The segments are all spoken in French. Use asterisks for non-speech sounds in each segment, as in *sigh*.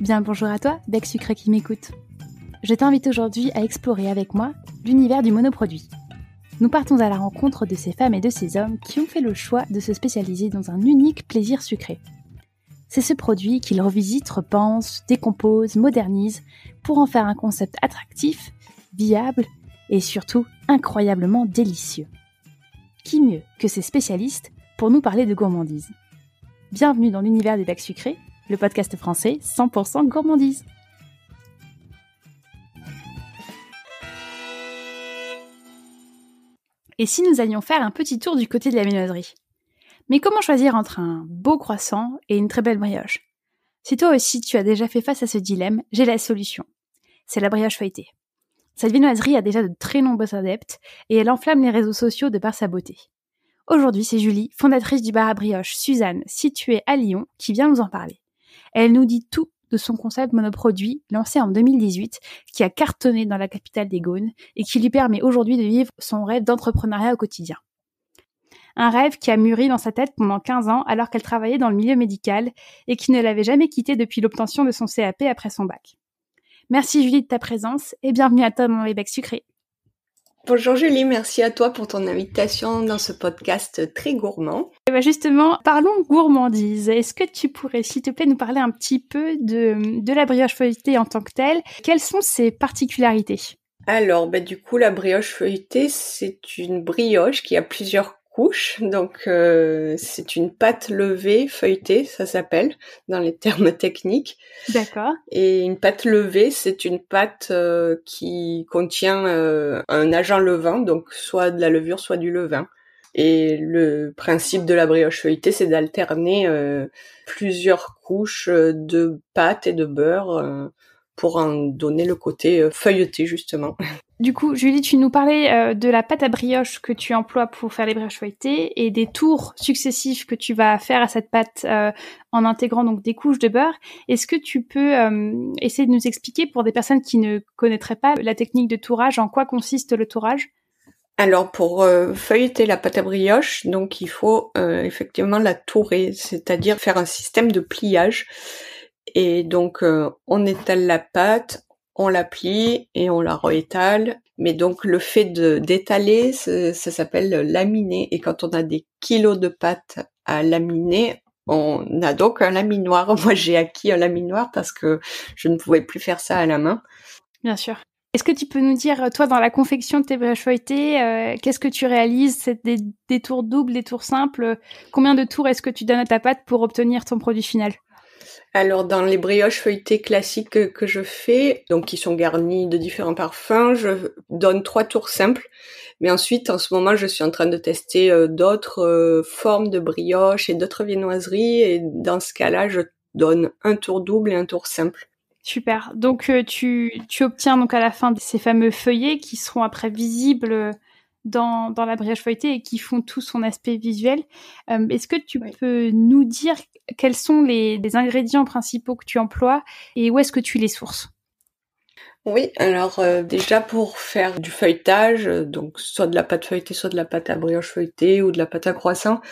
Bien bonjour à toi, Bec Sucré qui m'écoute. Je t'invite aujourd'hui à explorer avec moi l'univers du monoproduit. Nous partons à la rencontre de ces femmes et de ces hommes qui ont fait le choix de se spécialiser dans un unique plaisir sucré. C'est ce produit qu'ils revisitent, repensent, décomposent, modernisent pour en faire un concept attractif, viable et surtout incroyablement délicieux. Qui mieux que ces spécialistes pour nous parler de gourmandise? Bienvenue dans l'univers des bacs sucrés, le podcast français 100% gourmandise. Et si nous allions faire un petit tour du côté de la viennoiserie Mais comment choisir entre un beau croissant et une très belle brioche? Si toi aussi tu as déjà fait face à ce dilemme, j'ai la solution. C'est la brioche feuilletée. Cette viennoiserie a déjà de très nombreux adeptes et elle enflamme les réseaux sociaux de par sa beauté. Aujourd'hui, c'est Julie, fondatrice du bar à brioche Suzanne, située à Lyon, qui vient nous en parler. Elle nous dit tout de son concept monoproduit lancé en 2018 qui a cartonné dans la capitale des Gaunes et qui lui permet aujourd'hui de vivre son rêve d'entrepreneuriat au quotidien. Un rêve qui a mûri dans sa tête pendant 15 ans alors qu'elle travaillait dans le milieu médical et qui ne l'avait jamais quitté depuis l'obtention de son CAP après son bac. Merci Julie de ta présence et bienvenue à toi dans les becs sucrés. Bonjour Julie, merci à toi pour ton invitation dans ce podcast très gourmand. Et ben justement, parlons gourmandise. Est-ce que tu pourrais, s'il te plaît, nous parler un petit peu de, de la brioche feuilletée en tant que telle? Quelles sont ses particularités? Alors, ben, du coup, la brioche feuilletée, c'est une brioche qui a plusieurs couche. Donc euh, c'est une pâte levée feuilletée, ça s'appelle dans les termes *laughs* techniques. D'accord. Et une pâte levée, c'est une pâte euh, qui contient euh, un agent levant, donc soit de la levure, soit du levain. Et le principe de la brioche feuilletée, c'est d'alterner plusieurs couches de pâte et de beurre pour en donner le côté euh, feuilleté justement. *laughs* Du coup, Julie, tu nous parlais euh, de la pâte à brioche que tu emploies pour faire les brioches feuilletées et des tours successifs que tu vas faire à cette pâte euh, en intégrant donc des couches de beurre. Est-ce que tu peux essayer de nous expliquer pour des personnes qui ne connaîtraient pas la technique de tourage, en quoi consiste le tourage? Alors pour feuilleter la pâte à brioche, donc il faut effectivement la tourer, c'est-à-dire faire un système de pliage et donc, euh, on étale la pâte, on la plie et on la réétale. Mais donc, le fait d'étaler, ça, s'appelle laminer. Et quand on a des kilos de pâte à laminer, on a donc un laminoir. *laughs* Moi, j'ai acquis un laminoir parce que je ne pouvais plus faire ça à la main. Bien sûr. Est-ce que tu peux nous dire, toi, dans la confection de tes brioches feuilletées, euh, qu'est-ce que tu réalises? C'est des, tours doubles, des tours simples Combien de tours est-ce que tu donnes à ta pâte pour obtenir ton produit final? Alors dans les brioches feuilletées classiques que, je fais, donc qui sont garnies de différents parfums, je donne trois tours simples. Mais ensuite, en ce moment, je suis en train de tester euh, d'autres euh, formes de brioches et d'autres viennoiseries. Et dans ce cas-là, je donne un tour double et un tour simple. Super. Donc euh, tu, tu obtiens donc à la fin ces fameux feuillets qui seront après visibles dans, dans la brioche feuilletée et qui font tout son aspect visuel. Euh, est-ce que tu peux nous dire quels sont les, les, ingrédients principaux que tu emploies et où est-ce que tu les sources? Oui, alors euh, déjà pour faire du feuilletage, donc soit de la pâte feuilletée, soit de la pâte à brioche feuilletée ou de la pâte à croissant,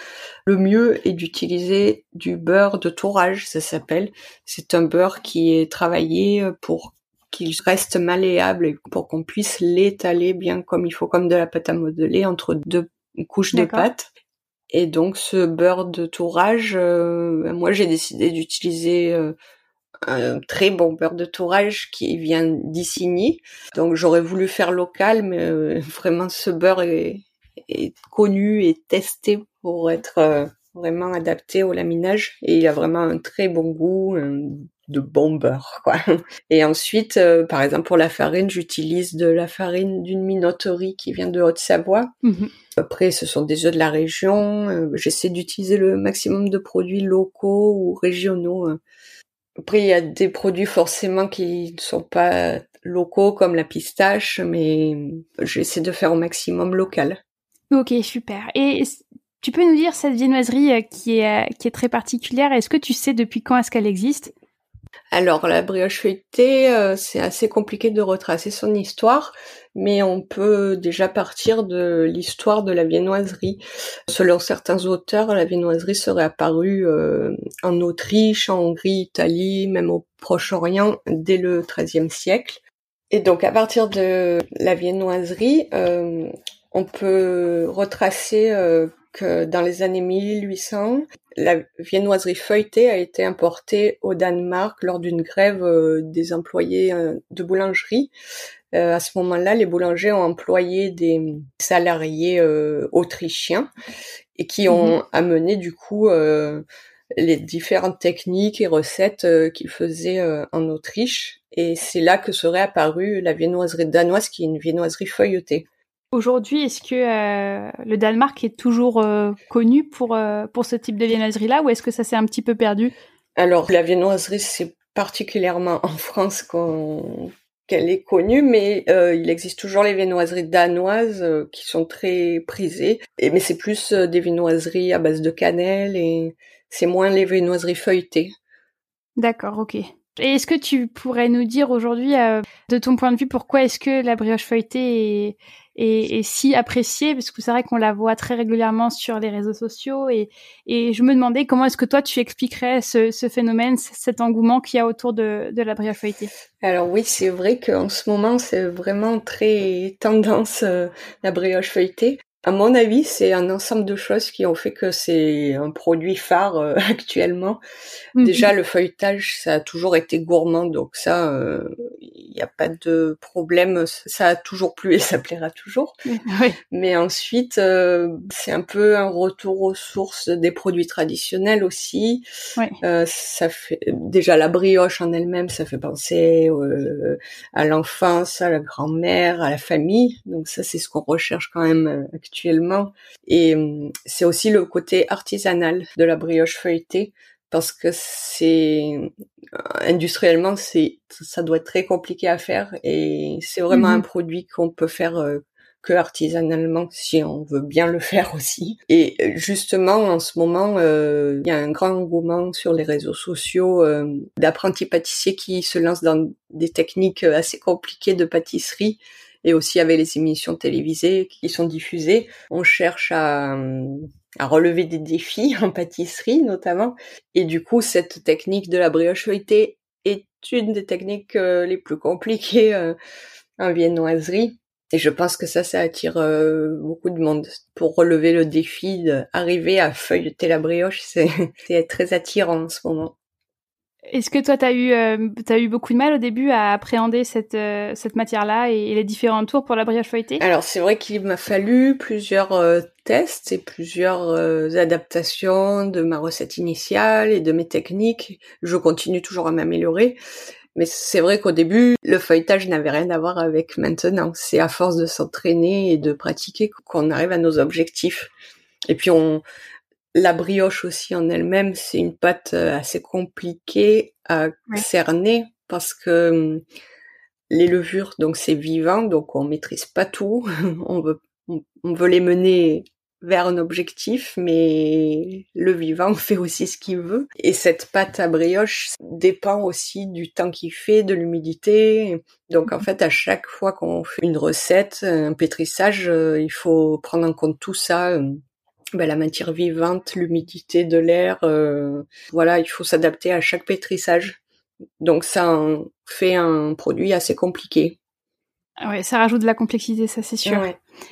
le mieux est d'utiliser du beurre de tourage, ça s'appelle. C'est un beurre qui est travaillé pour qu'il reste malléable pour qu'on puisse l'étaler bien comme il faut, comme de la pâte à modeler entre deux couches de pâte. Et donc ce beurre de tourage, euh, moi j'ai décidé d'utiliser euh, un très bon beurre de tourage qui vient d'Issigny. Donc j'aurais voulu faire local, mais euh, *laughs* vraiment ce beurre est, est, connu et testé pour être vraiment adapté au laminage et il a vraiment un très bon goût, de bon beurre, quoi. *laughs* Et ensuite, euh, par exemple, pour la farine, j'utilise de la farine d'une minoterie qui vient de Haute-Savoie. Mhm. Après, ce sont des œufs de la région. Euh, j'essaie d'utiliser le maximum de produits locaux ou régionaux. Hein. Après, il y a des produits forcément qui ne sont pas locaux, comme la pistache, mais j'essaie de faire au maximum local. Ok, super. Et tu peux nous dire cette viennoiserie euh, qui est, qui est très particulière, est-ce que tu sais depuis quand est-ce qu'elle existe? Alors la brioche feuilletée, euh, c'est assez compliqué de retracer son histoire, mais on peut déjà partir de l'histoire de la viennoiserie. Selon certains auteurs, la viennoiserie serait apparue euh, en Autriche, en Hongrie, Italie, même au Proche-Orient dès le XIIIe siècle. Et donc à partir de la viennoiserie, euh, on peut retracer que dans les années 1800, la viennoiserie feuilletée a été importée au Danemark lors d'une grève euh, des employés euh, de boulangerie. Euh, à ce moment-là, les boulangers ont employé des salariés autrichiens et qui ont mhm. amené du coup les différentes techniques et recettes qu'ils faisaient en Autriche. Et c'est là que serait apparue la viennoiserie danoise, qui est une viennoiserie feuilletée. Aujourd'hui, est-ce que euh, le Danemark est toujours euh, connu pour, euh, pour ce type de viennoiserie-là ou est-ce que ça s'est un petit peu perdu? Alors, la viennoiserie, c'est particulièrement en France qu'elle est connue, mais il existe toujours les viennoiseries danoises qui sont très prisées. Et, mais c'est plus des viennoiseries à base de cannelle et c'est moins les viennoiseries feuilletées. D'accord, ok. Et est-ce que tu pourrais nous dire aujourd'hui, de ton point de vue, pourquoi est-ce que la brioche feuilletée est, si appréciée? Parce que c'est vrai qu'on la voit très régulièrement sur les réseaux sociaux et, je me demandais comment est-ce que toi tu expliquerais ce, phénomène, cet engouement qu'il y a autour de, de la brioche feuilletée? Alors oui, c'est vrai qu'en ce moment c'est vraiment très tendance euh, la brioche feuilletée. À mon avis, c'est un ensemble de choses qui ont fait que c'est un produit phare euh, *laughs* actuellement. Mhm. Déjà, le feuilletage, ça a toujours été gourmand, donc ça, euh, il n'y a pas de problème. Ça a toujours plu et *laughs* ça plaira toujours. *laughs* Mais ensuite, euh, c'est un peu un retour aux sources des produits traditionnels aussi. ça fait déjà la brioche en elle-même, ça fait penser à l'enfance, à la grand-mère, à la famille. Donc ça, c'est ce qu'on recherche quand même actuellement Et hum, c'est aussi le côté artisanal de la brioche feuilletée parce que c'est euh, industriellement c'est ça doit être très compliqué à faire et c'est vraiment un mhm. produit qu'on peut faire euh, que artisanalement si on veut bien le *laughs* faire aussi. Et euh, justement en ce moment il y a un grand engouement sur les réseaux sociaux d'apprentis pâtissiers qui se lancent dans des techniques assez compliquées de pâtisserie et aussi avec les émissions télévisées qui sont diffusées. On cherche à, relever des défis *laughs* en pâtisserie notamment. Et du coup, cette technique de la brioche feuilletée est une des techniques euh, les plus compliquées euh, en viennoiserie. Et je pense que ça, ça attire euh, beaucoup de monde. Pour relever le défi d'arriver à feuilleter la brioche, c'est *laughs* très attirant en ce moment. Est-ce que toi, tu as, eu, euh, eu beaucoup de mal au début à appréhender cette, euh, cette matière-là et, les différents tours pour la brioche feuilletée? Alors, c'est vrai qu'il m'a fallu plusieurs euh, tests et plusieurs adaptations de ma recette initiale et de mes techniques. Je continue toujours à m'améliorer. Mais c'est vrai qu'au début, le feuilletage n'avait rien à voir avec maintenant. C'est à force de s'entraîner et de pratiquer qu'on arrive à nos objectifs. Et puis on, la brioche aussi en elle-même, c'est une pâte euh, assez compliquée à cerner parce que hum, les levures, donc c'est vivant, donc on maîtrise pas tout. *laughs* on veut, on, veut les mener vers un objectif, mais le vivant *laughs* fait aussi ce qu'il veut. Et cette pâte à brioche dépend aussi du temps qu'il fait, de l'humidité. Donc en mmh. fait, à chaque fois qu'on fait une recette, un pétrissage, euh, il faut prendre en compte tout ça. Ben, la matière vivante, l'humidité de l'air, euh, voilà, il faut s'adapter à chaque pétrissage. Donc ça fait un produit assez compliqué. Ouais, ça rajoute de la complexité, ça c'est sûr.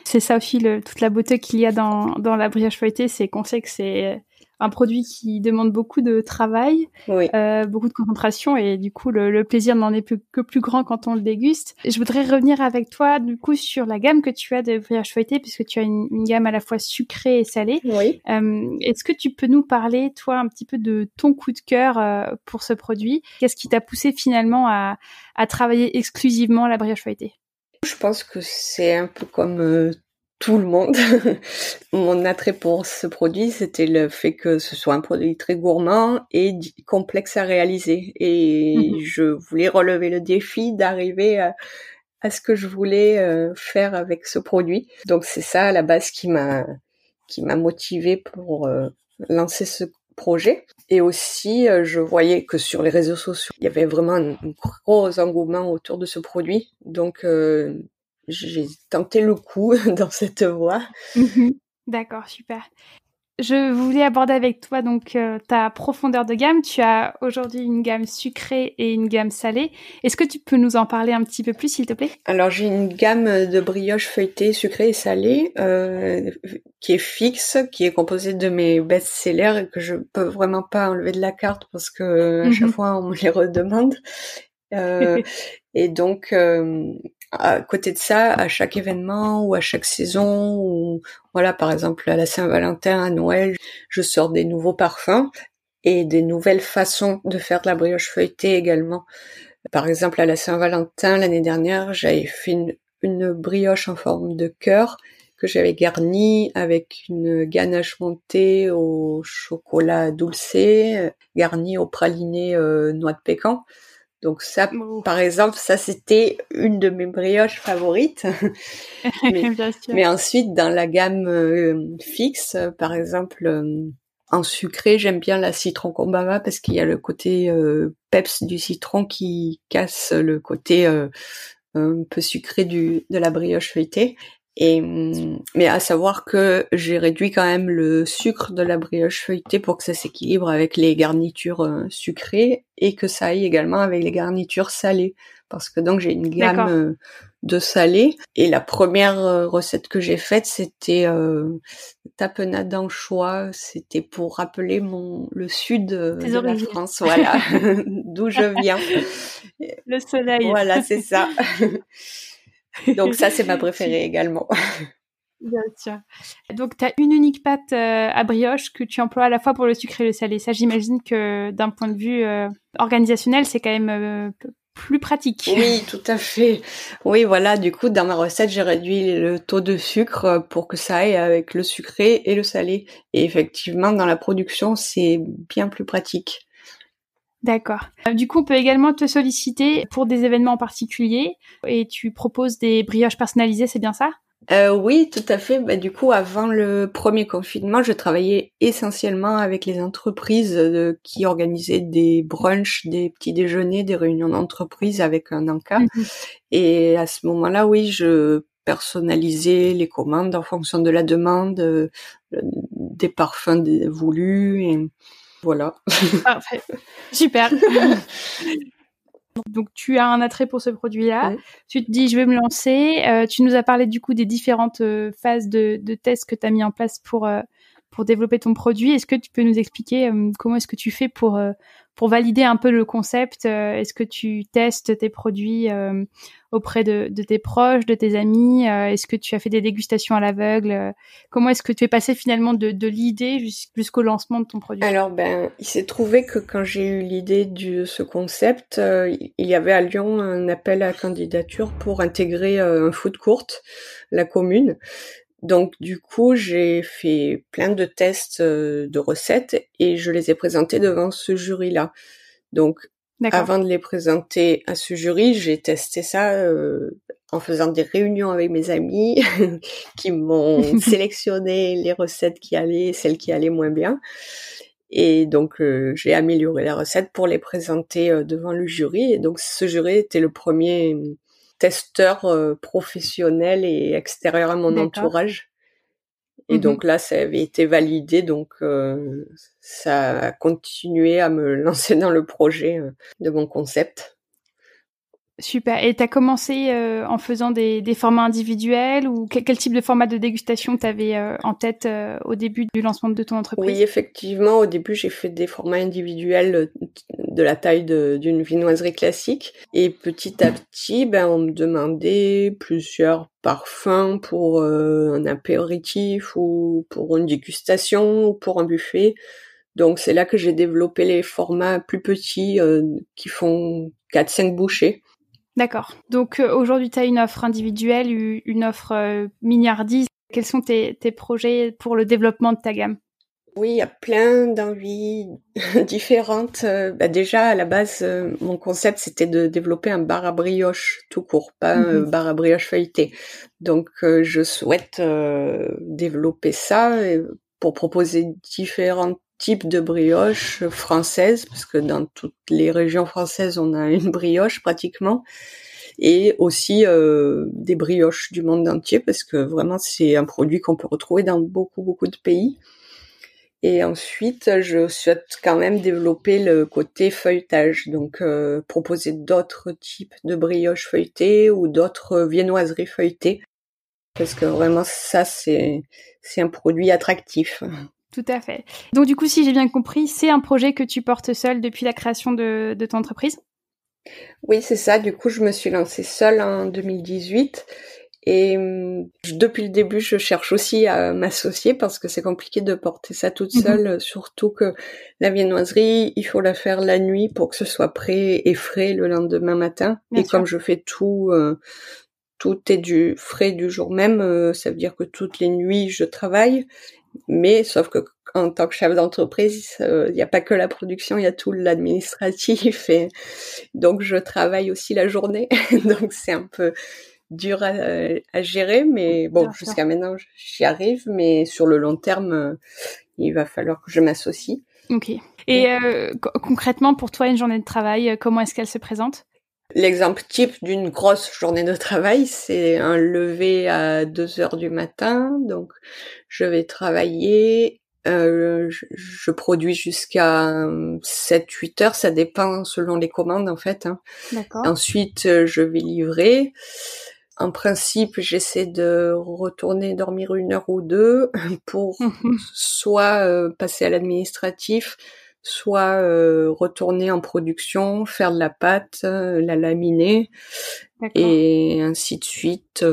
C'est ça aussi toute la beauté qu'il y a dans, dans la brioche feuilletée, c'est qu'on sait que c'est un produit qui demande beaucoup de travail, euh, beaucoup de concentration et du coup le, plaisir n'en est plus, que plus grand quand on le déguste. Je voudrais revenir avec toi du coup sur la gamme que tu as de brioche feuilletée puisque tu as une, gamme à la fois sucrée et salée. Oui. Euh, Est-ce que tu peux nous parler toi un petit peu de ton coup de cœur euh, pour ce produit? Qu'est-ce qui t'a poussé finalement à, à travailler exclusivement la brioche feuilletée? Je pense que c'est un peu comme euh, tout le monde. *laughs* Mon attrait pour ce produit, c'était le fait que ce soit un produit très gourmand et complexe à réaliser. Et mhm. je voulais relever le défi d'arriver à, ce que je voulais euh, faire avec ce produit. Donc c'est ça à la base qui m'a qui m'a motivé pour euh, lancer ce projet. Et aussi, je voyais que sur les réseaux sociaux, il y avait vraiment un, gros engouement autour de ce produit. Donc, j'ai tenté le coup *laughs* dans cette voie. Mhm. D'accord, super. Je voulais aborder avec toi donc euh, ta profondeur de gamme. Tu as aujourd'hui une gamme sucrée et une gamme salée. Est-ce que tu peux nous en parler un petit peu plus, s'il te plaît? Alors j'ai une gamme de brioches feuilletées, sucrées et salées euh, qui est fixe, qui est composée de mes best-sellers et que je peux vraiment pas enlever de la carte parce que à chaque mhm. fois on me les redemande. Euh, *laughs* et donc, euh, à côté de ça, à chaque événement ou à chaque saison, ou voilà, par exemple à la Saint-Valentin, à Noël, je sors des nouveaux parfums et des nouvelles façons de faire de la brioche feuilletée également. Par exemple, à la Saint-Valentin l'année dernière, j'avais fait une, brioche en forme de cœur que j'avais garnie avec une ganache montée au chocolat dulcé, garnie au praliné euh, noix de pécan. Donc ça, par exemple, ça c'était une de mes brioches favorites. *laughs* mais, ensuite, dans la gamme euh, fixe, par exemple, euh, en sucré, j'aime bien la citron combava parce qu'il y a le côté euh, peps du citron qui casse le côté un peu sucré du, de la brioche feuilletée. Et, mais à savoir que j'ai réduit quand même le sucre de la brioche feuilletée pour que ça s'équilibre avec les garnitures euh, sucrées et que ça aille également avec les garnitures salées. Parce que donc j'ai une gamme euh, de salé. Et la première euh, recette que j'ai faite, c'était euh, tapenade d'anchois. C'était pour rappeler mon le sud de la France, voilà, *laughs* *laughs* d'où je viens. Le soleil. Voilà, c'est ça. *laughs* Donc ça, c'est ma *laughs* préférée également. *laughs* Bien sûr. Donc, tu as une unique pâte euh, à brioche que tu emploies à la fois pour le sucré et le salé. Ça, j'imagine que d'un point de vue euh, organisationnel, c'est quand même euh, plus pratique. Oui, tout à fait. Oui, voilà, du coup, dans ma recette, j'ai réduit le taux de sucre pour que ça aille avec le sucré et le salé. Et effectivement, dans la production, c'est bien plus pratique. D'accord. Euh, du coup, on peut également te solliciter pour des événements particuliers et tu proposes des brioches personnalisées, c'est bien ça? Euh, oui, tout à fait. Bah, du coup, avant le premier confinement, je travaillais essentiellement avec les entreprises euh, qui organisaient des brunchs, des petits déjeuners, des réunions d'entreprise avec un encas. Mhm. Et à ce moment-là, oui, je personnalisais les commandes en fonction de la demande, des parfums voulus. Et voilà. Parfait. Super. Donc tu as un attrait pour ce produit-là. Tu te dis je vais me lancer. Euh, tu nous as parlé du coup des différentes euh, phases de, de tests que tu as mis en place pour euh, pour développer ton produit. Est-ce que tu peux nous expliquer comment est-ce que tu fais pour pour valider un peu le concept Est-ce que tu testes tes produits auprès de, tes proches, de tes amis euh, Est-ce que tu as fait des dégustations à l'aveugle euh, Comment est-ce que tu es passé finalement de, l'idée jusqu'au lancement de ton produit? Alors ben, il s'est trouvé que quand j'ai eu l'idée de ce concept, euh, il y avait à Lyon un appel à candidature pour intégrer un food court, la commune. Donc du coup, j'ai fait plein de tests de recettes et je les ai présentés devant ce jury-là. Donc avant de les présenter à ce jury, j'ai testé ça euh, en faisant des réunions avec mes amis *laughs* qui m'ont *laughs* sélectionné les recettes qui allaient, celles qui allaient moins bien. Et donc euh, j'ai amélioré la recette pour les présenter euh, devant le jury. Et donc ce jury était le premier testeur professionnel et extérieur à mon entourage. Et mmh donc là, ça avait été validé, donc euh, ça a continué à me *laughs* lancer dans le projet euh, de mon concept. Super. Et tu as commencé euh, en faisant des, des, formats individuels ou quel, type de format de dégustation tu avais euh, en tête euh, au début du lancement de ton entreprise? Oui, effectivement, au début, j'ai fait des formats individuels de la taille d'une vinoiserie classique. Et petit à petit, ben, on me demandait plusieurs parfums pour un apéritif ou pour une dégustation ou pour un buffet. Donc c'est là que j'ai développé les formats plus petits qui font 4-5 bouchées. D'accord. Donc euh, aujourd'hui, tu as une offre individuelle, une offre euh, milliardise. Quels sont tes, projets pour le développement de ta gamme? Oui, il y a plein d'envies *laughs* différentes. Euh, bah, déjà, à la base, mon concept, c'était de développer un bar à brioche tout court, pas un mhm. bar à brioche feuilleté. Donc, je souhaite développer ça pour proposer différentes types de brioches françaises, parce que dans toutes les régions françaises, on a *laughs* une brioche pratiquement, et aussi euh, des brioches du monde entier, parce que vraiment c'est un produit qu'on peut retrouver dans beaucoup beaucoup de pays. Et ensuite, je souhaite quand même développer le côté feuilletage, donc euh, proposer d'autres types de brioches feuilletées ou d'autres viennoiseries feuilletées, parce que vraiment ça c'est un produit attractif. Tout à fait. Donc du coup, si j'ai bien compris, c'est un projet que tu portes seul depuis la création de, de ton entreprise? Oui, c'est ça. Du coup, je me suis lancée seule en 2018 et hum, depuis le début, je cherche aussi à m'associer parce que c'est compliqué de porter ça toute mhm. seule, surtout que la viennoiserie, il faut la faire la nuit pour que ce soit prêt et frais le lendemain matin. et comme je fais tout, euh, tout est du frais du jour même, euh, ça veut dire que toutes les nuits je travaille. Mais sauf que en tant que chef d'entreprise, il n'y a pas que la production, il y a tout l'administratif *laughs* et donc je travaille aussi la journée. *laughs* donc c'est un peu dur à, gérer, mais bon, jusqu'à maintenant, j'y arrive, mais sur le long terme, euh, il va falloir que je m'associe. Ok. Et euh, concrètement, pour toi, une journée de travail, euh, comment est-ce qu'elle se présente? L'exemple type d'une grosse journée de travail, c'est un lever à 2 heures du matin. Donc, je vais travailler. Euh, je, je, produis jusqu'à 7-8 heures, ça dépend selon les commandes en fait. Hein. Ensuite, je vais livrer en principe, j'essaie de retourner dormir une heure ou deux *laughs* pour *laughs* soit euh, passer à l'administratif, soit euh, retourner en production, faire de la pâte, euh, la laminer, et ainsi de suite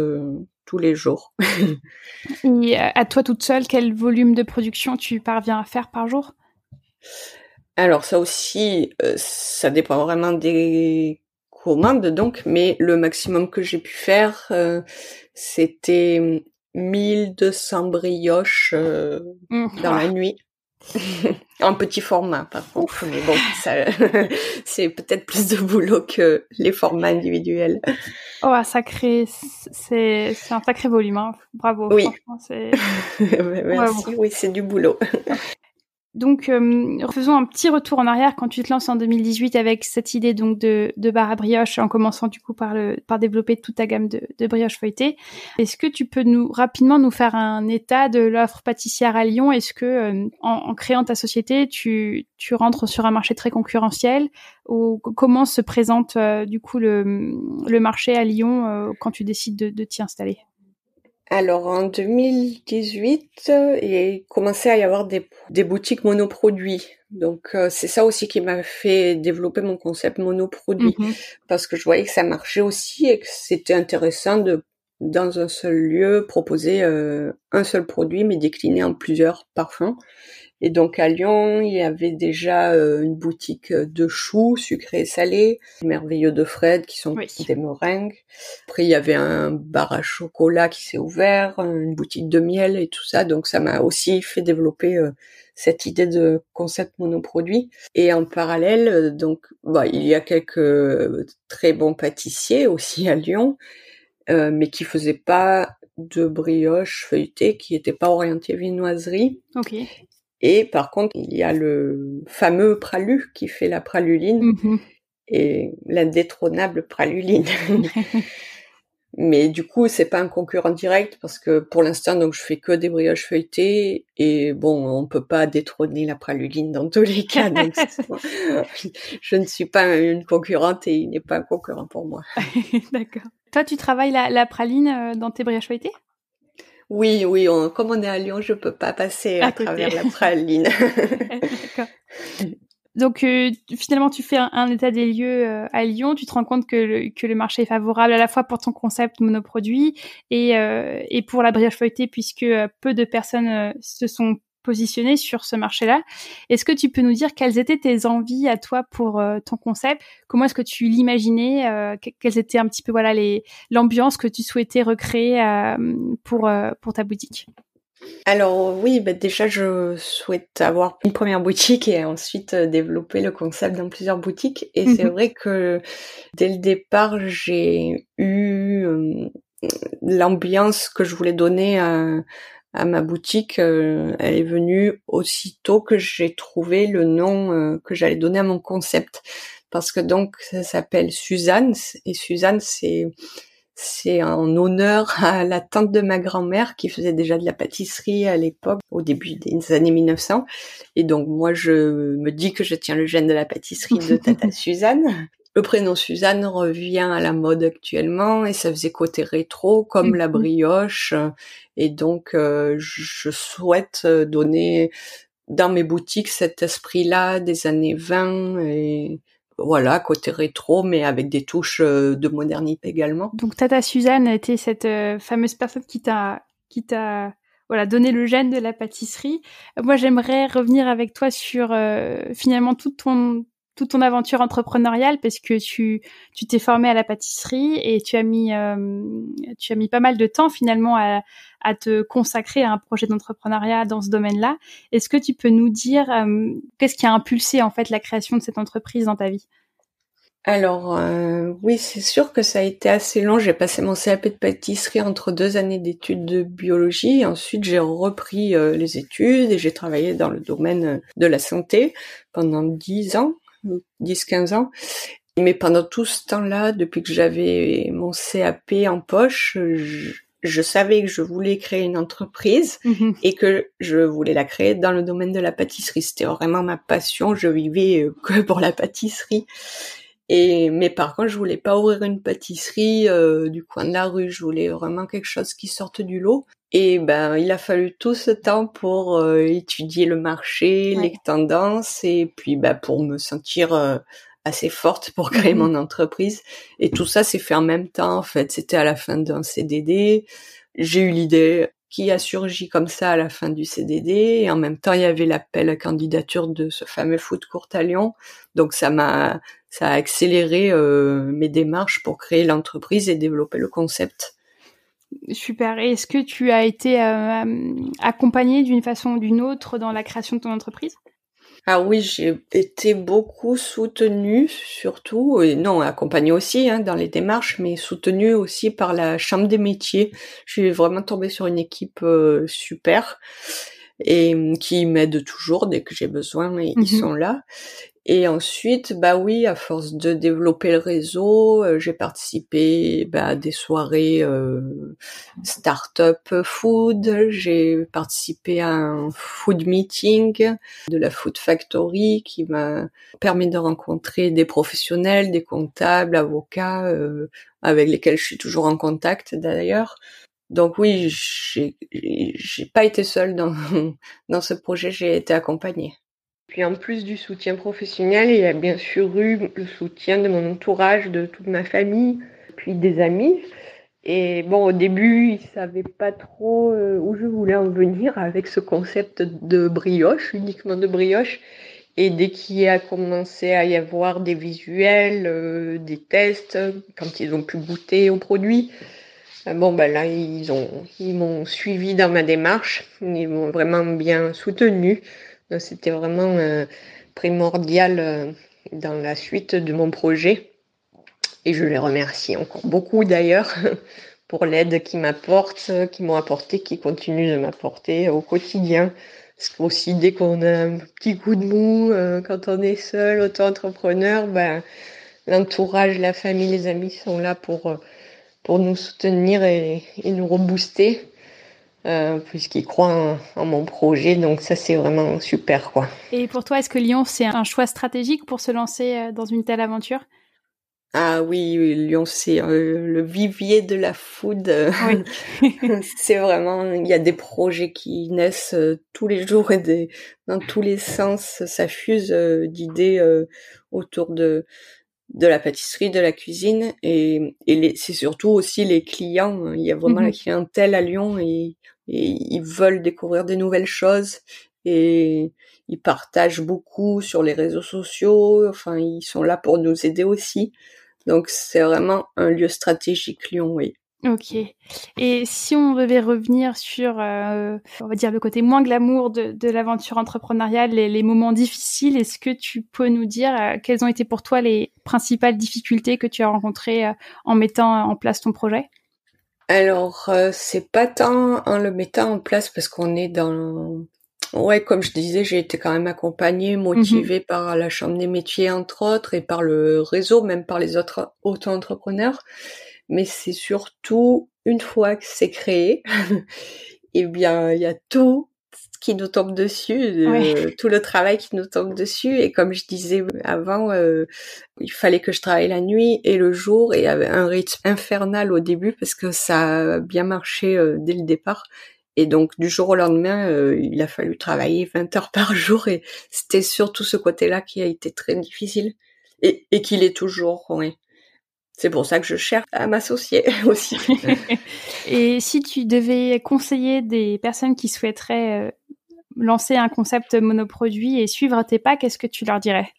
tous les jours. *laughs* et à toi toute seule, quel volume de production tu parviens à faire par jour? Alors ça aussi, ça dépend vraiment des commande donc, mais le maximum que j'ai pu faire, euh, c'était 1200 brioches euh, mmh. dans la nuit. *laughs* en petit format par contre, mais bon, *laughs* c'est peut-être plus de boulot que les formats individuels. Oh, sacré, c'est un sacré volume, hein. bravo. Oui, *laughs* Merci, oui, c'est du boulot. Donc, euh, faisons un petit retour en arrière quand tu te lances en 2018 avec cette idée donc de, de bar à brioche, en commençant du coup par le par développer toute ta gamme de, de brioches feuilletées. Est-ce que tu peux nous rapidement nous faire un état de l'offre pâtissière à Lyon? Est-ce que euh, en, créant ta société, tu tu rentres sur un marché très concurrentiel? Ou comment se présente euh, du coup le marché à Lyon euh, quand tu décides de, de t'y installer? Alors en 2018, euh, il commençait à y avoir des, des boutiques monoproduits. Donc euh, c'est ça aussi qui m'a fait développer mon concept monoproduit mhm. parce que je voyais que ça marchait aussi et que c'était intéressant de dans un seul lieu proposer euh, un seul produit mais décliné en plusieurs parfums. Et donc à Lyon, il y avait déjà euh, une boutique de choux sucrés et salés, merveilleux de Fred qui sont des meringues. Après il y avait un bar à chocolat qui s'est ouvert, une boutique de miel et tout ça. Donc ça m'a aussi fait développer euh, cette idée de concept monoproduit. Et en parallèle, euh, donc bah, il y a quelques très bons pâtissiers aussi à Lyon, mais qui faisaient pas de brioche feuilletée, qui n'étaient pas orientés viennoiserie. Ok. Et par contre, il y a le fameux Pralu qui fait la praluline mhm. et l'indétrônable praluline. *laughs* Mais du coup, c'est pas un concurrent direct parce que pour l'instant, donc je fais que des brioches feuilletées et bon, on peut pas détrôner la praluline dans tous les cas. Donc *laughs* *laughs* je ne suis pas une concurrente et il n'est pas un concurrent pour moi. D'accord. Toi, tu travailles la, la praline euh, dans tes brioches feuilletées? Oui, oui, comme on est à Lyon, je peux pas passer à, travers la *laughs* praline. Donc euh, finalement, tu fais un, état des lieux euh, à Lyon, tu te rends compte que le, que le marché est favorable à la fois pour ton concept monoproduit et, euh, et pour la brioche feuilletée, puisque peu de personnes se sont positionner sur ce marché-là. Est-ce que tu peux nous dire quelles étaient tes envies à toi pour euh, ton concept? Comment est-ce que tu l'imaginais euh, Quelles étaient un petit peu voilà les l'ambiance que tu souhaitais recréer euh, pour pour ta boutique? Alors oui, bah déjà je souhaite avoir une première boutique et ensuite développer le concept dans plusieurs boutiques. Et c'est mhm. vrai que dès le départ, j'ai eu l'ambiance que je voulais donner à, à ma boutique, elle est venue aussitôt que j'ai trouvé le nom que j'allais donner à mon concept. Parce que donc ça s'appelle Suzanne et Suzanne c'est c'est en honneur à la tante de ma grand-mère qui faisait déjà de la pâtisserie à l'époque, au début des années 1900. Et donc moi, je me dis que je tiens le gène de la pâtisserie de *laughs* Tata Suzanne. Le prénom Suzanne revient à la mode actuellement et ça faisait côté rétro comme la mhm. brioche. Et donc euh, je souhaite donner dans mes boutiques cet esprit-là des années 20 et voilà, côté rétro, mais avec des touches euh, de modernité également. Donc Tata Suzanne a été cette euh, fameuse personne qui t'a qui t'a voilà donné le gène de la pâtisserie. Moi, j'aimerais revenir avec toi sur euh, finalement toute ton toute ton aventure entrepreneuriale parce que tu tu t'es formé à la pâtisserie et tu as mis tu as mis pas mal de temps finalement à, à te consacrer à un projet d'entrepreneuriat dans ce domaine-là. Est-ce que tu peux nous dire qu'est-ce qui a impulsé en fait la création de cette entreprise dans ta vie? Alors euh, oui, c'est sûr que ça a été assez long. J'ai passé mon CAP de pâtisserie entre deux années d'études de biologie. Ensuite, j'ai repris euh, les études et j'ai travaillé dans le domaine de la santé pendant dix ans, 10-15 ans. Mais pendant tout ce temps-là, depuis que j'avais mon CAP en poche, je, savais que je voulais créer une entreprise mhm. et que je voulais la créer dans le domaine de la pâtisserie. C'était vraiment ma passion. Je vivais euh, *laughs* que pour la pâtisserie. Et mais par contre, je voulais pas ouvrir une pâtisserie euh, du coin de la rue. Je voulais vraiment quelque chose qui sorte du lot. Et ben, il a fallu tout ce temps pour euh, étudier le marché, les tendances, et puis ben pour me sentir euh, assez forte pour créer mhm. mon entreprise. Et tout ça s'est fait en même temps. En fait, c'était à la fin d'un CDD. J'ai eu l'idée qui a surgi comme ça à la fin du CDD. Et en même temps, il y avait l'appel à candidature de ce fameux foot court à Lyon. Donc ça m'a, ça a accéléré euh, mes démarches pour créer l'entreprise et développer le concept. Super. Est-ce que tu as été euh, accompagné d'une façon ou d'une autre dans la création de ton entreprise? Ah oui, j'ai été beaucoup soutenue, surtout, et non, accompagnée aussi hein, dans les démarches, mais soutenue aussi par la Chambre des métiers. Je suis vraiment tombée sur une équipe euh, super et qui m'aide toujours dès que j'ai besoin, et ils mmh sont là. Et ensuite, bah oui, à force de développer le réseau, euh, j'ai participé bah, à des soirées euh, start-up food, j'ai participé à un food meeting de la Food Factory qui m'a permis de rencontrer des professionnels, des comptables, avocats, euh, avec lesquels je suis toujours en contact d'ailleurs. Donc oui, j'ai pas été seule dans, *laughs* dans ce projet, j'ai été accompagnée. Puis en plus du soutien professionnel, il y a bien sûr eu le soutien de mon entourage, de toute ma famille, puis des amis. Et bon, au début, ils savaient pas trop euh, où je voulais en venir avec ce concept de brioche, uniquement de brioche. Et dès qu'il a commencé à y avoir des visuels, euh, des tests, quand ils ont pu goûter au produit, euh, bon ben là ils m'ont suivi dans ma démarche, ils m'ont vraiment bien soutenu. C'était vraiment euh, primordial euh, dans la suite de mon projet. Et je les remercie encore beaucoup d'ailleurs *laughs* pour l'aide qu'ils m'apportent, qu'ils m'ont apporté, qu'ils continuent de m'apporter au quotidien. Parce qu'aussi, dès qu'on a un petit coup de mou, euh, quand on est seul, auto-entrepreneur, ben, l'entourage, la famille, les amis sont là pour, nous soutenir et nous rebooster. Euh, puisqu'il croit en, mon projet. Donc ça, c'est vraiment super, quoi. Et pour toi, est-ce que Lyon, c'est un choix stratégique pour se lancer euh, dans une telle aventure? Ah oui, Lyon, c'est euh, le vivier de la food. *laughs* c'est vraiment, il y a des projets qui naissent tous les jours et des, dans tous les sens. Ça fuse d'idées autour de de la pâtisserie, de la cuisine et, et c'est surtout aussi les clients. Il y a vraiment la mhm. clientèle à Lyon et et ils veulent découvrir des nouvelles choses et ils partagent beaucoup sur les réseaux sociaux. Enfin, ils sont là pour nous aider aussi. Donc, c'est vraiment un lieu stratégique, Lyon, oui. Ok. Et si on devait revenir sur, euh, on va dire, le côté moins glamour de, l'aventure entrepreneuriale, les, les, moments difficiles, est-ce que tu peux nous dire euh, quelles ont été pour toi les principales difficultés que tu as rencontrées euh, en mettant en place ton projet? Alors, euh, c'est pas tant en le mettant en place parce qu'on est dans... Ouais, comme je disais, j'ai été quand même accompagnée, motivée mhm. par la Chambre des métiers, entre autres, et par le réseau, même par les autres auto-entrepreneurs. Mais c'est surtout, une fois que c'est créé, *laughs* eh bien, il y a tout qui nous tombe dessus, euh, *laughs* tout le travail qui nous tombe dessus. Et comme je disais avant, euh, il fallait que je travaille la nuit et le jour et avait un rythme infernal au début parce que ça a bien marché euh, dès le départ. Et donc du jour au lendemain, il a fallu travailler 20 heures par jour et c'était surtout ce côté-là qui a été très difficile et, et qu'il est toujours. Oui. C'est pour ça que je cherche à m'associer *laughs* aussi. *laughs* et si tu devais conseiller des personnes qui souhaiteraient lancer un concept monoproduit et suivre tes pas, qu'est-ce que tu leur dirais?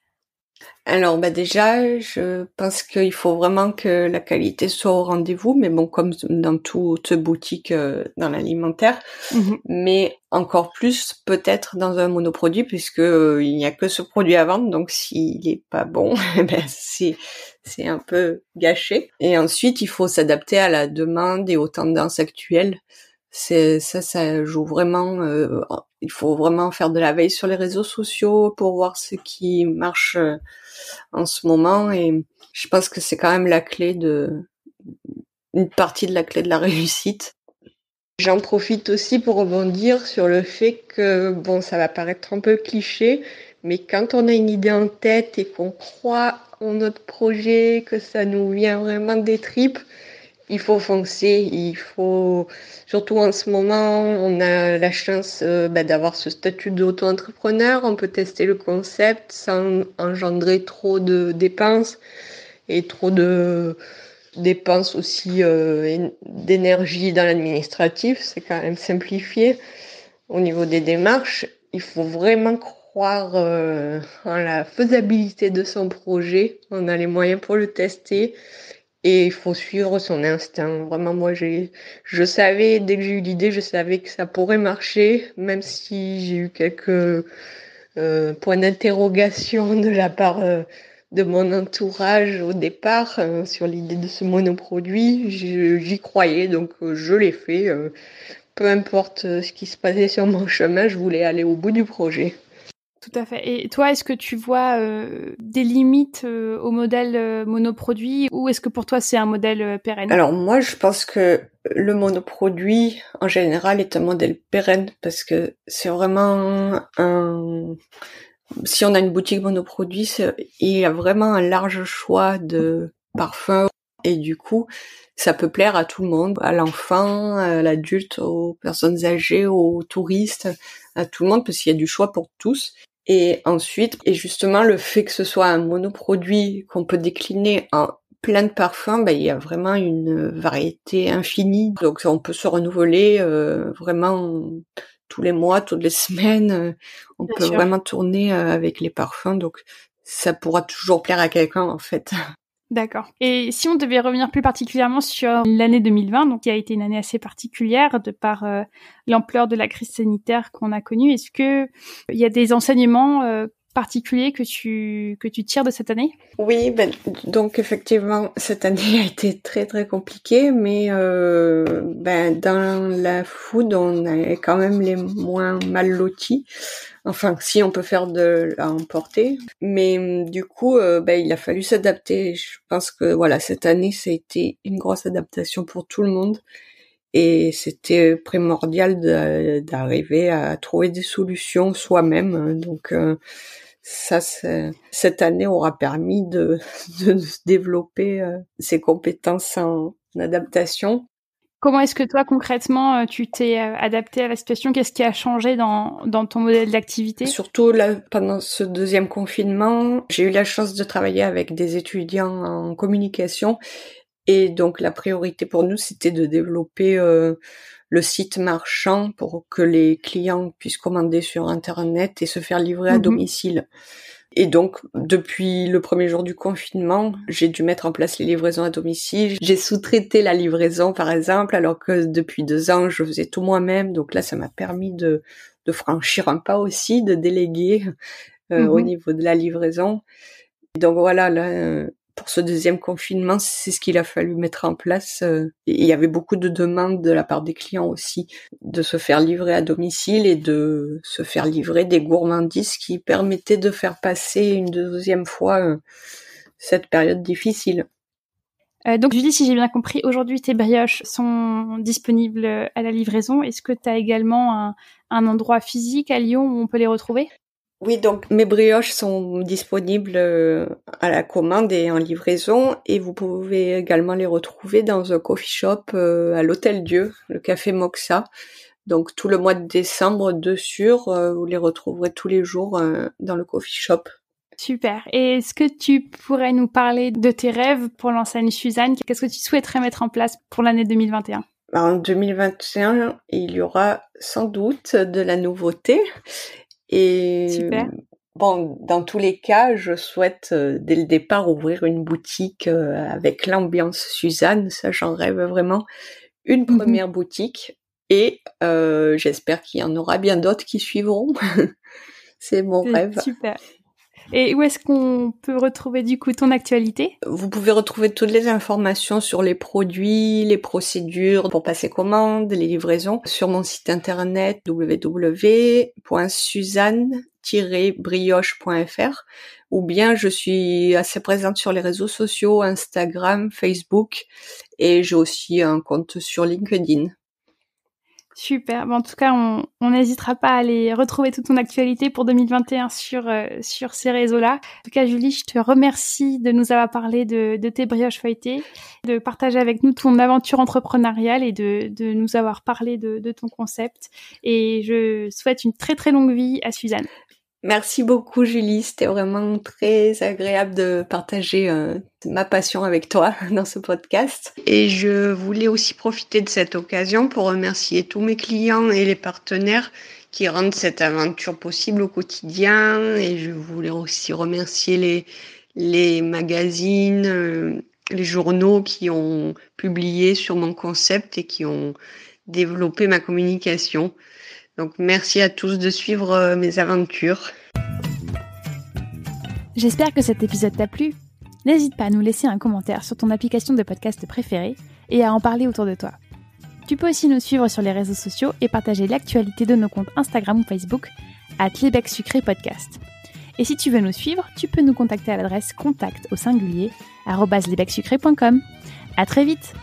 Alors bah déjà, je pense qu'il faut vraiment que la qualité soit au rendez-vous, mais bon comme dans toute boutique euh, dans l'alimentaire, mhm. mais encore plus peut-être dans un monoproduit puisque euh, il n'y a que ce produit à vendre, donc s'il est pas bon, *laughs* ben c'est c'est un peu gâché. Et ensuite il faut s'adapter à la demande et aux tendances actuelles c'est ça, ça joue vraiment. Euh, il faut vraiment faire de la veille sur les réseaux sociaux pour voir ce qui marche euh, en ce moment. Et je pense que c'est quand même la clé de une partie de la clé de la *laughs* réussite. J'en profite aussi pour rebondir sur le fait que bon, ça va paraître un peu cliché, mais quand on a une idée en tête et qu'on croit en notre projet, que ça nous vient vraiment des tripes, il faut foncer, il faut surtout en ce moment, on a la chance euh, bah, d'avoir ce statut d'auto-entrepreneur, on peut tester le concept sans engendrer trop de dépenses et trop de dépenses aussi euh, d'énergie dans l'administratif, c'est quand même simplifié. Au niveau des démarches, il faut vraiment croire euh, en la faisabilité de son projet, on a les moyens pour le tester et il faut suivre son instinct. Vraiment, moi, j'ai, je savais, dès que j'ai eu l'idée, je savais que ça pourrait marcher, même si j'ai eu quelques euh, points d'interrogation de la part euh, de mon entourage au départ sur l'idée de ce monoproduit. J'y croyais, donc je l'ai fait. peu importe ce qui se passait sur mon chemin, je voulais aller au bout du projet. Tout à fait. Et toi, est-ce que tu vois euh, des limites euh, au modèle euh, monoproduit ou est-ce que pour toi c'est un modèle pérenne? Alors moi, je pense que le monoproduit en général est un modèle pérenne parce que c'est vraiment un... Si on a une boutique monoproduit, il y a vraiment un large choix de parfums et du coup, ça peut plaire à tout le monde, à l'enfant, à l'adulte, aux personnes âgées, aux touristes, à tout le monde parce qu'il y a du choix pour tous. Et ensuite, et justement, le fait que ce soit un monoproduit qu'on peut décliner en plein de parfums, ben, il y a vraiment une variété infinie. Donc on peut se renouveler euh, vraiment tous les mois, toutes les *laughs* semaines. On peut vraiment tourner euh, avec les parfums. Donc ça pourra toujours plaire à quelqu'un en fait. D'accord. Et si on devait revenir plus particulièrement sur l'année 2020, donc qui a été une année assez particulière de par euh, l'ampleur de la crise sanitaire qu'on a connue, est-ce que il y a des enseignements euh, particuliers que tu que tu tires de cette année? Oui, ben, donc effectivement cette année a été très très compliquée, mais euh, ben dans la food on est quand même les moins mal lotis. Enfin, si on peut faire de la emporter. Mais du coup, euh, ben, il a fallu s'adapter. Je pense que voilà, cette année, ça a été une grosse adaptation pour tout le monde. Et c'était primordial d'arriver à trouver des solutions soi-même. Donc euh, ça, cette année aura permis de, de développer euh, ses compétences en adaptation. Comment est-ce que toi, concrètement, euh, tu t'es euh, adapté à la situation? Qu'est-ce qui a changé dans, dans ton modèle d'activité? Surtout là, pendant ce deuxième confinement, j'ai eu la chance de travailler avec des étudiants en communication. Et donc, la priorité pour nous, c'était de développer euh, le site marchand pour que les clients puissent commander sur Internet et se faire livrer à mhm. domicile. Et donc, depuis le premier jour du confinement, j'ai dû mettre en place les livraisons à domicile. J'ai sous-traité la livraison, par exemple, alors que depuis deux ans, je faisais tout moi-même. Donc là, ça m'a permis de, de franchir un pas aussi, de déléguer euh, au mhm. niveau de la livraison. donc voilà, là, pour ce deuxième confinement, c'est ce qu'il a fallu mettre en place. Euh, il y avait beaucoup de demandes de la part des clients aussi de se faire livrer à domicile et de se faire livrer des gourmandises qui permettaient de faire passer une deuxième fois euh, cette période difficile. Euh, donc Julie, si j'ai bien compris, aujourd'hui tes brioches sont disponibles à la livraison. Est-ce que tu as également un endroit physique à Lyon où on peut les retrouver? Oui, donc mes brioches sont disponibles euh, à la commande et en livraison et vous pouvez également les retrouver dans un coffee shop euh, à l'Hôtel Dieu, le café Moxa. Donc tout le mois de décembre de sûr, euh, vous les retrouverez tous les jours dans le coffee shop. Super. Et est-ce que tu pourrais nous parler de tes rêves pour l'enseigne Suzanne? Qu'est-ce que tu souhaiterais mettre en place pour l'année 2021 en 2021, il y aura sans doute de la nouveauté et Super. bon, dans tous les cas, je souhaite euh, dès le départ ouvrir une boutique euh, avec l'ambiance Suzanne. Ça, j'en rêve vraiment. Une mmh première boutique et euh, j'espère qu'il y en aura bien d'autres qui suivront. *laughs* C'est mon rêve. Super. Et où est-ce qu'on peut retrouver du coup ton actualité? Vous pouvez retrouver toutes les informations sur les produits, les procédures pour passer commande, les livraisons sur mon site internet www.suzanne-brioche.fr ou bien je suis assez présente sur les réseaux sociaux, Instagram, Facebook et j'ai aussi un compte sur LinkedIn. Super. en tout cas, on n'hésitera pas à aller retrouver toute ton actualité pour 2021 sur euh, sur ces réseaux-là. En tout cas, Julie, je te remercie de nous avoir parlé de, de tes brioches feuilletées, de partager avec nous ton aventure entrepreneuriale et de, de nous avoir parlé de, de ton concept. Et je souhaite une très très longue vie à Suzanne. Merci beaucoup Julie, c'était vraiment très agréable de partager euh, ma passion avec toi *laughs* dans ce podcast. Et je voulais aussi profiter de cette occasion pour remercier tous mes clients et les partenaires qui rendent cette aventure possible au quotidien. Et je voulais aussi remercier les, magazines, euh, les journaux qui ont publié sur mon concept et qui ont développé ma communication. Donc merci à tous de suivre euh, mes aventures. J'espère que cet épisode t'a plu. N'hésite pas à nous laisser un commentaire sur ton application de podcast préférée et à en parler autour de toi. Tu peux aussi nous suivre sur les réseaux sociaux et partager l'actualité de nos comptes Instagram ou Facebook à Podcast. Et si tu veux nous suivre, tu peux nous contacter à l'adresse contact au singulier À très vite